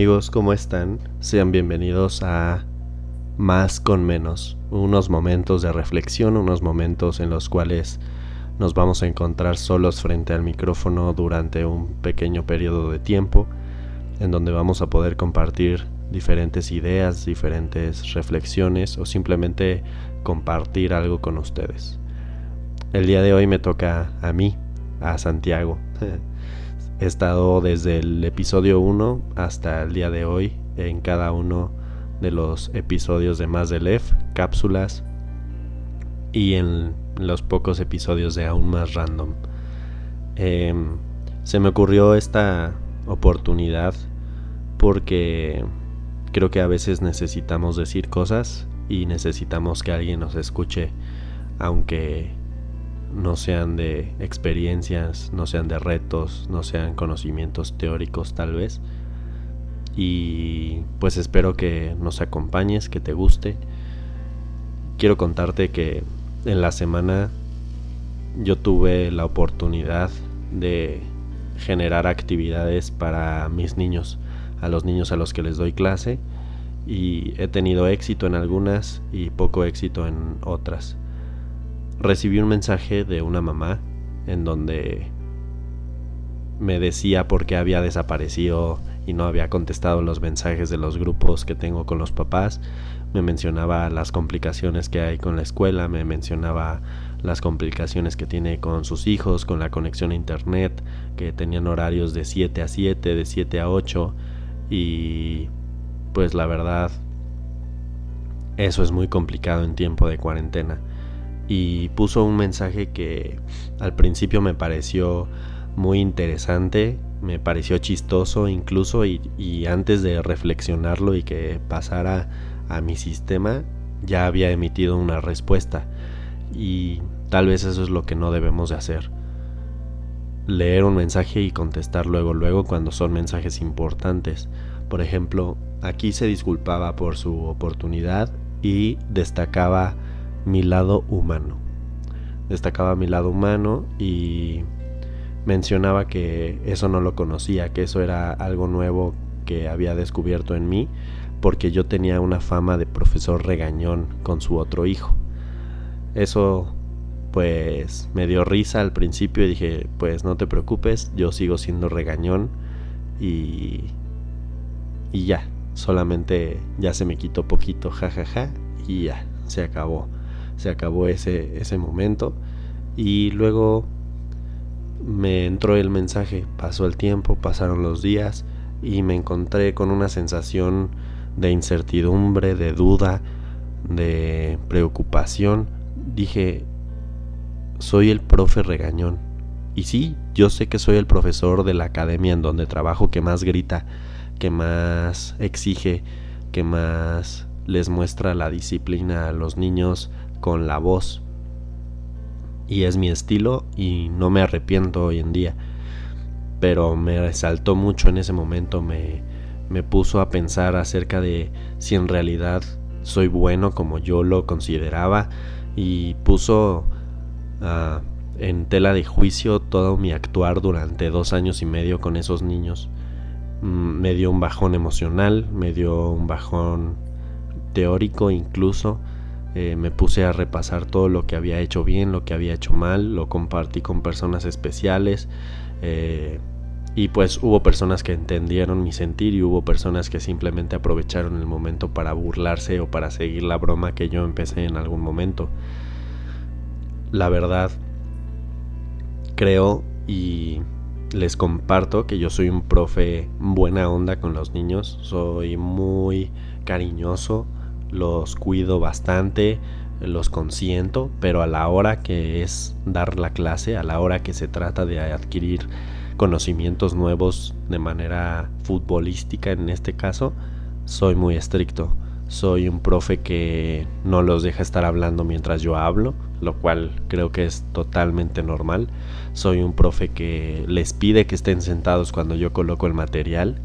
Amigos, ¿cómo están? Sean bienvenidos a Más con Menos, unos momentos de reflexión, unos momentos en los cuales nos vamos a encontrar solos frente al micrófono durante un pequeño periodo de tiempo, en donde vamos a poder compartir diferentes ideas, diferentes reflexiones o simplemente compartir algo con ustedes. El día de hoy me toca a mí, a Santiago. He estado desde el episodio 1 hasta el día de hoy en cada uno de los episodios de Más de Lef, cápsulas y en los pocos episodios de Aún Más Random. Em, se me ocurrió esta oportunidad porque creo que a veces necesitamos decir cosas y necesitamos que alguien nos escuche aunque no sean de experiencias, no sean de retos, no sean conocimientos teóricos tal vez. Y pues espero que nos acompañes, que te guste. Quiero contarte que en la semana yo tuve la oportunidad de generar actividades para mis niños, a los niños a los que les doy clase y he tenido éxito en algunas y poco éxito en otras recibí un mensaje de una mamá en donde me decía por qué había desaparecido y no había contestado los mensajes de los grupos que tengo con los papás. Me mencionaba las complicaciones que hay con la escuela, me mencionaba las complicaciones que tiene con sus hijos, con la conexión a internet, que tenían horarios de 7 a 7, de 7 a 8 y pues la verdad eso es muy complicado en tiempo de cuarentena y puso un mensaje que al principio me pareció muy interesante, me pareció chistoso incluso y, antes de reflexionarlo y que pasara a mi sistema ya había emitido una respuesta y tal vez eso es lo que no debemos de hacer. Leer un mensaje y contestar luego luego cuando son mensajes importantes. Por ejemplo, aquí se disculpaba por su oportunidad y destacaba mi lado humano. Destacaba mi lado humano y mencionaba que eso no lo conocía, que eso era algo nuevo que había descubierto en mí, porque yo tenía una fama de profesor regañón con su otro hijo. Eso pues me dio risa al principio y dije, pues no te preocupes, yo sigo siendo regañón y y ya, solamente ya se me quitó poquito, jajaja, y ya, se acabó se acabó ese, ese momento y luego me entró el mensaje, pasó el tiempo, pasaron los días y me encontré con una sensación de incertidumbre, de duda, de preocupación. Dije, soy el profe regañón. Y sí, yo sé que soy el profesor de la academia en donde trabajo que más grita, que más exige, que más les muestra la disciplina a los niños, con la voz. Y es mi estilo y no me arrepiento hoy en día. Pero me resaltó mucho en ese momento, me, me puso a pensar acerca de si en realidad soy bueno como yo lo consideraba y puso ah, en tela de juicio todo mi actuar durante dos años y medio con esos niños. Mm, me dio un bajón emocional, me dio un bajón teórico incluso eh, me puse a repasar todo lo que había hecho bien, lo que había hecho mal, lo compartí con personas especiales eh, y pues hubo personas que entendieron mi sentir y hubo personas que simplemente aprovecharon el momento para burlarse o para seguir la broma que yo empecé en algún momento. La verdad, creo y les comparto que yo soy un profe buena onda con los niños, soy muy cariñoso, los cuido bastante, los consiento, pero a la hora que es dar la clase, a la hora que se trata de adquirir conocimientos nuevos de manera futbolística en este caso, soy muy estricto. Soy un profe que no los deja estar hablando mientras yo hablo, lo cual creo que es totalmente normal. Soy un profe que les pide que estén sentados cuando yo coloco el material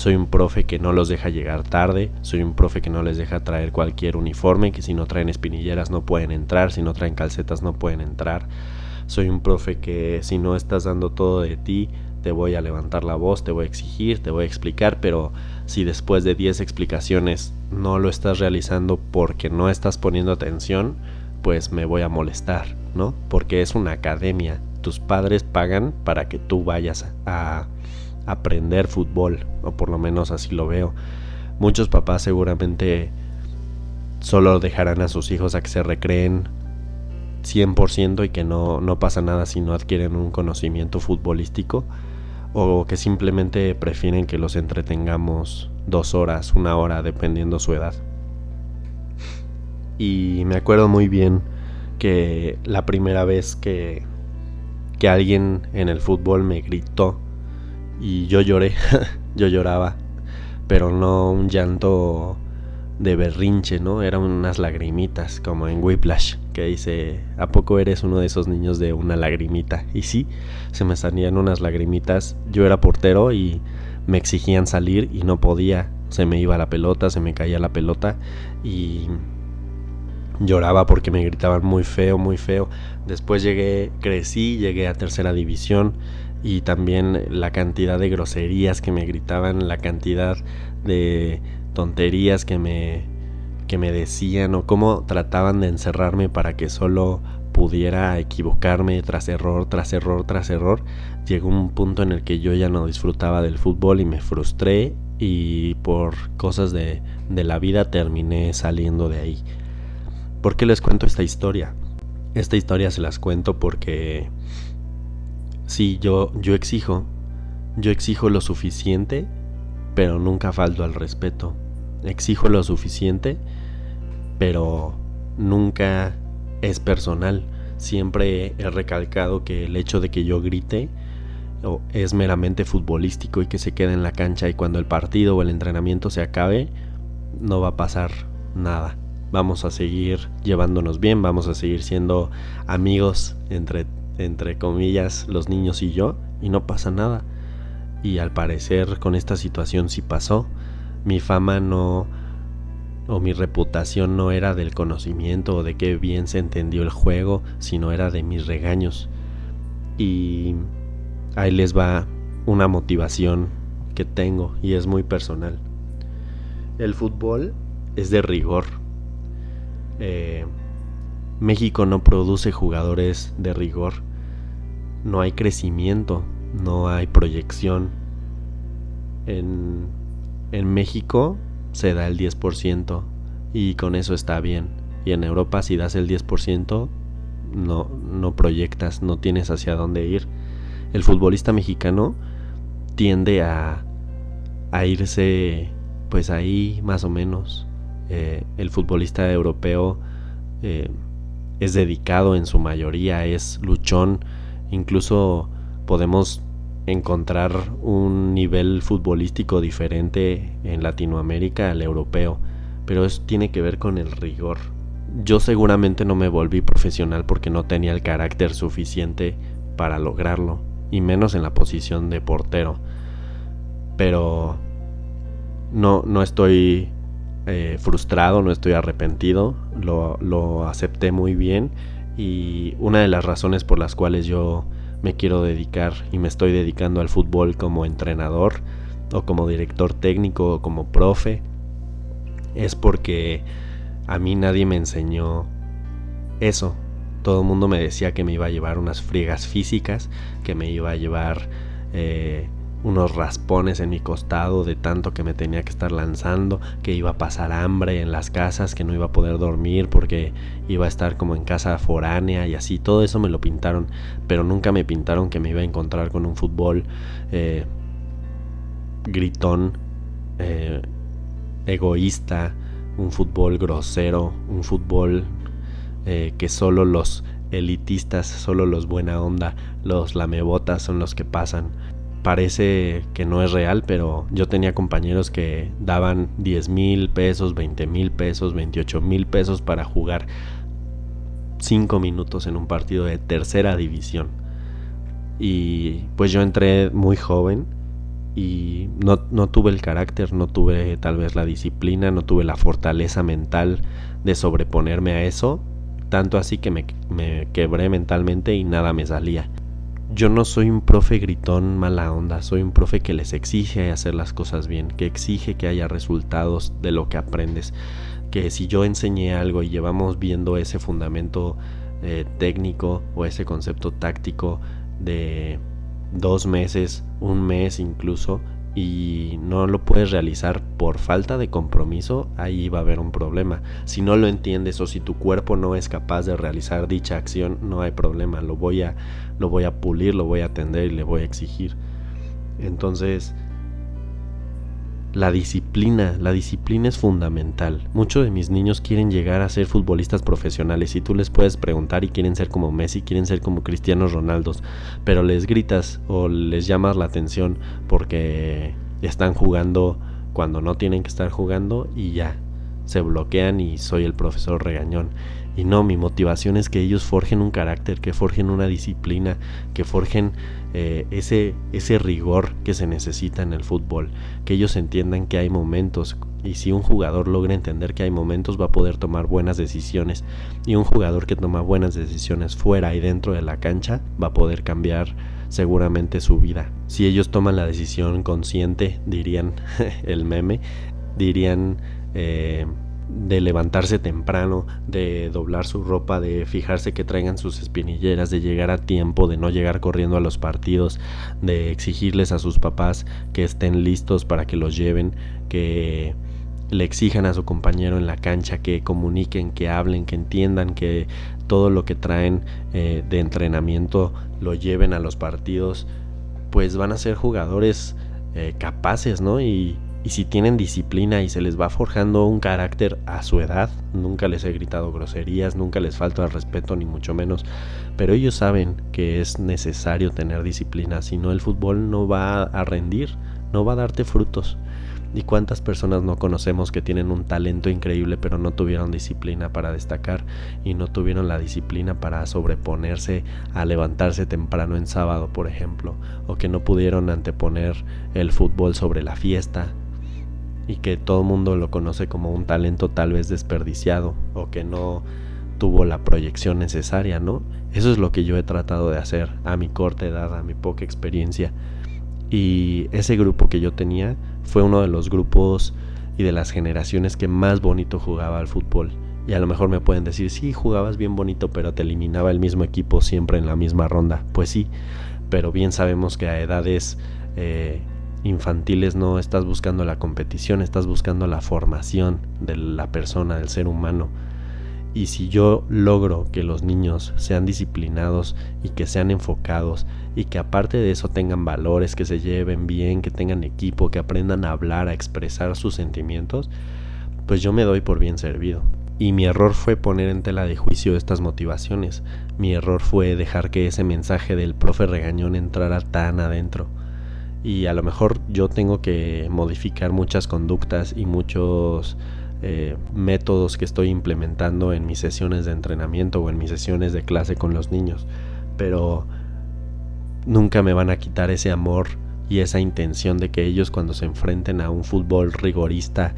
soy un profe que no los deja llegar tarde, soy un profe que no les deja traer cualquier uniforme, que si no traen espinilleras no pueden entrar, si no traen calcetas no pueden entrar. Soy un profe que si no estás dando todo de ti, te voy a levantar la voz, te voy a exigir, te voy a explicar, pero si después de 10 explicaciones no lo estás realizando porque no estás poniendo atención, pues me voy a molestar, ¿no? Porque es una academia. Tus padres pagan para que tú vayas a aprender fútbol, o por lo menos así lo veo. Muchos papás seguramente solo dejarán a sus hijos a que se recreen 100% y que no, no pasa nada si no adquieren un conocimiento futbolístico o que simplemente prefieren que los entretengamos dos horas, una hora, dependiendo su edad. Y me acuerdo muy bien que la primera vez que, que alguien en el fútbol me gritó y yo lloré, yo lloraba, pero no un llanto de berrinche, ¿no? Eran unas lagrimitas, como en Whiplash, que dice, ¿a poco eres uno de esos niños de una lagrimita? Y sí, se me salían unas lagrimitas. Yo era portero y me exigían salir y no podía. Se me iba la pelota, se me caía la pelota y lloraba porque me gritaban muy feo, muy feo. Después llegué, crecí, llegué a tercera división y también la cantidad de groserías que me gritaban, la cantidad de tonterías que me, que me decían o cómo trataban de encerrarme para que solo pudiera equivocarme tras error, tras error, tras error, llegó un punto en el que yo ya no disfrutaba del fútbol y me frustré y por cosas de, de la vida terminé saliendo de ahí. ¿Por qué les cuento esta historia? Esta historia se las cuento porque sí, yo, yo exijo, yo exijo lo suficiente pero nunca falto al respeto. Exijo lo suficiente, pero nunca es personal. Siempre he recalcado que el hecho de que yo grite es meramente futbolístico y que se quede en la cancha y cuando el partido o el entrenamiento se acabe, no va a pasar nada. Vamos a seguir llevándonos bien, vamos a seguir siendo amigos entre, entre comillas los niños y yo y no pasa nada y al parecer con esta situación sí pasó. Mi fama no o mi reputación no era del conocimiento o de qué bien se entendió el juego, sino era de mis regaños. Y ahí les va una motivación que tengo y es muy personal. El fútbol es de rigor. Eh, México no produce jugadores de rigor. No hay crecimiento no hay proyección. En, en México se da el 10% y con eso está bien. Y en Europa si das el 10% no, no proyectas, no tienes hacia dónde ir. El futbolista mexicano tiende a, a irse pues ahí más o menos. Eh, el futbolista europeo eh, es dedicado en su mayoría, es luchón, incluso podemos encontrar un nivel futbolístico diferente en Latinoamérica al europeo, pero eso tiene que ver con el rigor. Yo seguramente no me volví profesional porque no tenía el carácter suficiente para lograrlo, y menos en la posición de portero. Pero no, no estoy eh, frustrado, no estoy arrepentido, lo, lo acepté muy bien y una de las razones por las cuales yo me quiero dedicar y me estoy dedicando al fútbol como entrenador o como director técnico o como profe es porque a mí nadie me enseñó eso. Todo el mundo me decía que me iba a llevar unas friegas físicas, que me iba a llevar eh, unos raspones en mi costado de tanto que me tenía que estar lanzando, que iba a pasar hambre en las casas, que no iba a poder dormir porque iba a estar como en casa foránea y así, todo eso me lo pintaron, pero nunca me pintaron que me iba a encontrar con un fútbol eh, gritón, eh, egoísta, un fútbol grosero, un fútbol eh, que solo los elitistas, solo los buena onda, los lamebotas son los que pasan parece que no es real, pero yo tenía compañeros que daban 10 mil pesos, 20 mil pesos, 28 mil pesos para jugar 5 minutos en un partido de tercera división. Y pues yo entré muy joven y no, no, tuve el carácter, no tuve tal vez la disciplina, no tuve la fortaleza mental de sobreponerme a eso, tanto así que me, me quebré mentalmente y nada me salía. Yo no soy un profe gritón mala onda, soy un profe que les exige hacer las cosas bien, que exige que haya resultados de lo que aprendes, que si yo enseñé algo y llevamos viendo ese fundamento eh, técnico o ese concepto táctico de dos meses, un mes incluso, y no lo puedes realizar por falta de compromiso, ahí va a haber un problema. Si no lo entiendes o si tu cuerpo no es capaz de realizar dicha acción, no hay problema, lo voy a lo voy a pulir, lo voy a atender y le voy a exigir. Entonces, la disciplina, la disciplina es fundamental. Muchos de mis niños quieren llegar a ser futbolistas profesionales y tú les puedes preguntar y quieren ser como Messi, quieren ser como Cristiano Ronaldo, pero les gritas o les llamas la atención porque están jugando cuando no tienen que estar jugando y ya se bloquean y soy el profesor regañón. Y no, mi motivación es que ellos forjen un carácter, que forjen una disciplina, que forjen eh, ese, ese rigor que se necesita en el fútbol, que ellos entiendan que hay momentos y si un jugador logra entender que hay momentos va a poder tomar buenas decisiones y un jugador que toma buenas decisiones fuera y dentro de la cancha va a poder cambiar seguramente su vida. Si ellos toman la decisión consciente, dirían el meme, dirían... Eh, de levantarse temprano, de doblar su ropa, de fijarse que traigan sus espinilleras, de llegar a tiempo, de no llegar corriendo a los partidos, de exigirles a sus papás que estén listos para que los lleven, que le exijan a su compañero en la cancha, que comuniquen, que hablen, que entiendan que todo lo que traen eh, de entrenamiento lo lleven a los partidos, pues van a ser jugadores eh, capaces, ¿no? Y, y si tienen disciplina y se les va forjando un carácter a su edad, nunca les he gritado groserías, nunca les falta el respeto ni mucho menos, pero ellos saben que es necesario tener disciplina, si no el fútbol no va a rendir, no va a darte frutos. ¿Y cuántas personas no conocemos que tienen un talento increíble pero no tuvieron disciplina para destacar y no tuvieron la disciplina para sobreponerse a levantarse temprano en sábado, por ejemplo, o que no pudieron anteponer el fútbol sobre la fiesta y que todo el mundo lo conoce como un talento tal vez desperdiciado o que no tuvo la proyección necesaria, ¿no? Eso es lo que yo he tratado de hacer a mi corta edad, a mi poca experiencia. Y ese grupo que yo tenía fue uno de los grupos y de las generaciones que más bonito jugaba al fútbol. Y a lo mejor me pueden decir, sí, jugabas bien bonito, pero te eliminaba el mismo equipo siempre en la misma ronda. Pues sí, pero bien sabemos que a edades eh, infantiles no estás buscando la competición, estás buscando la formación de la persona, del ser humano. Y si yo logro que los niños sean disciplinados y que sean enfocados y que aparte de eso tengan valores, que se lleven bien, que tengan equipo, que aprendan a hablar, a expresar sus sentimientos, pues yo me doy por bien servido. Y mi error fue poner en tela de juicio estas motivaciones. Mi error fue dejar que ese mensaje del profe regañón entrara tan adentro y a lo mejor yo tengo que modificar muchas conductas y muchos eh, métodos que estoy implementando en mis sesiones de entrenamiento o en mis sesiones de clase con los niños, pero nunca me van a quitar ese amor y esa intención de que ellos cuando se enfrenten a un fútbol rigorista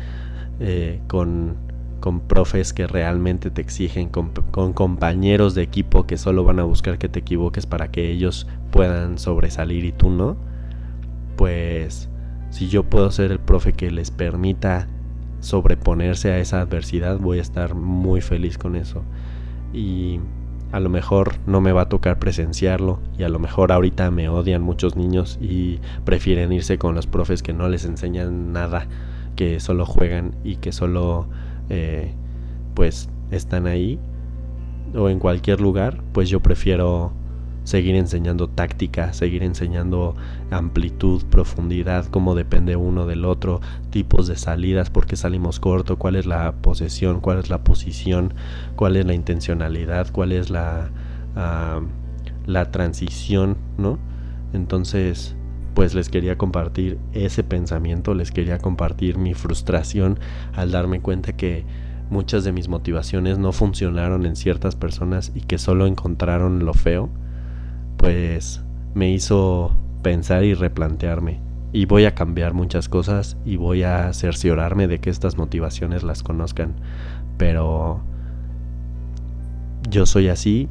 eh, con, con profes que realmente te exigen, con, con compañeros de equipo que solo van a buscar que te equivoques para que ellos puedan sobresalir y tú no, pues si yo puedo ser el profe que les permita sobreponerse a esa adversidad, voy a estar muy feliz con eso. Y a lo mejor no me va a tocar presenciarlo y a lo mejor ahorita me odian muchos niños y prefieren irse con los profes que no les enseñan nada, que solo juegan y que solo eh, pues están ahí o en cualquier lugar, pues yo prefiero seguir enseñando táctica, seguir enseñando amplitud, profundidad, cómo depende uno del otro, tipos de salidas, por qué salimos corto, cuál es la posesión, cuál es la posición, cuál es la intencionalidad, cuál es la, la transición, ¿no? Entonces, pues les quería compartir ese pensamiento, les quería compartir mi frustración al darme cuenta que muchas de mis motivaciones no funcionaron en ciertas personas y que solo encontraron lo feo pues me hizo pensar y replantearme. Y voy a cambiar muchas cosas y voy a cerciorarme de que estas motivaciones las conozcan. Pero yo soy así,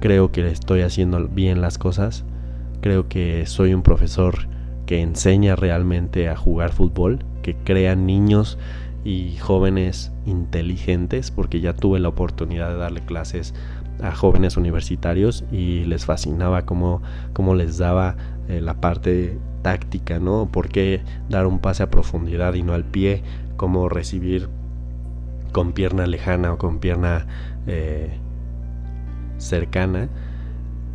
creo que estoy haciendo bien las cosas, Creo que soy un profesor que enseña realmente a jugar fútbol, que crea niños y jóvenes inteligentes, porque ya tuve la oportunidad de darle clases a jóvenes universitarios y les fascinaba cómo, cómo les daba eh, la parte táctica, ¿no? ¿Por qué dar un pase a profundidad y no al pie? ¿Cómo recibir con pierna lejana o con pierna eh, cercana?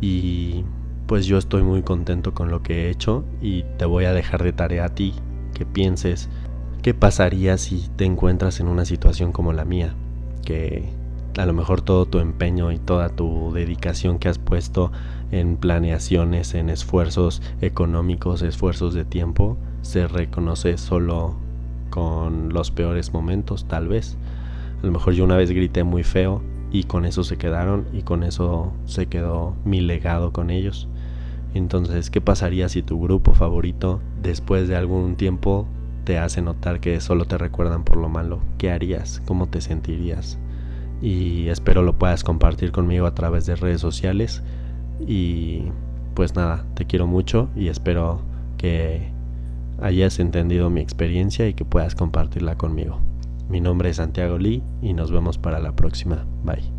Y pues yo estoy muy contento con lo que he hecho y te voy a dejar de tarea a ti que pienses qué pasaría si te encuentras en una situación como la mía, que a lo mejor todo tu empeño y toda tu dedicación que has puesto en planeaciones, en esfuerzos económicos, esfuerzos de tiempo, se reconoce solo con los peores momentos, tal vez. A lo mejor yo una vez grité muy feo y con eso se quedaron y con eso se quedó mi legado con ellos. Entonces, ¿qué pasaría si tu grupo favorito después de algún tiempo te hace notar que solo te recuerdan por lo malo? ¿Qué harías? ¿Cómo te sentirías? Y espero lo puedas compartir conmigo a través de redes sociales. Y pues nada, te quiero mucho y espero que hayas entendido mi experiencia y que puedas compartirla conmigo. Mi nombre es Santiago Lee y nos vemos para la próxima. Bye.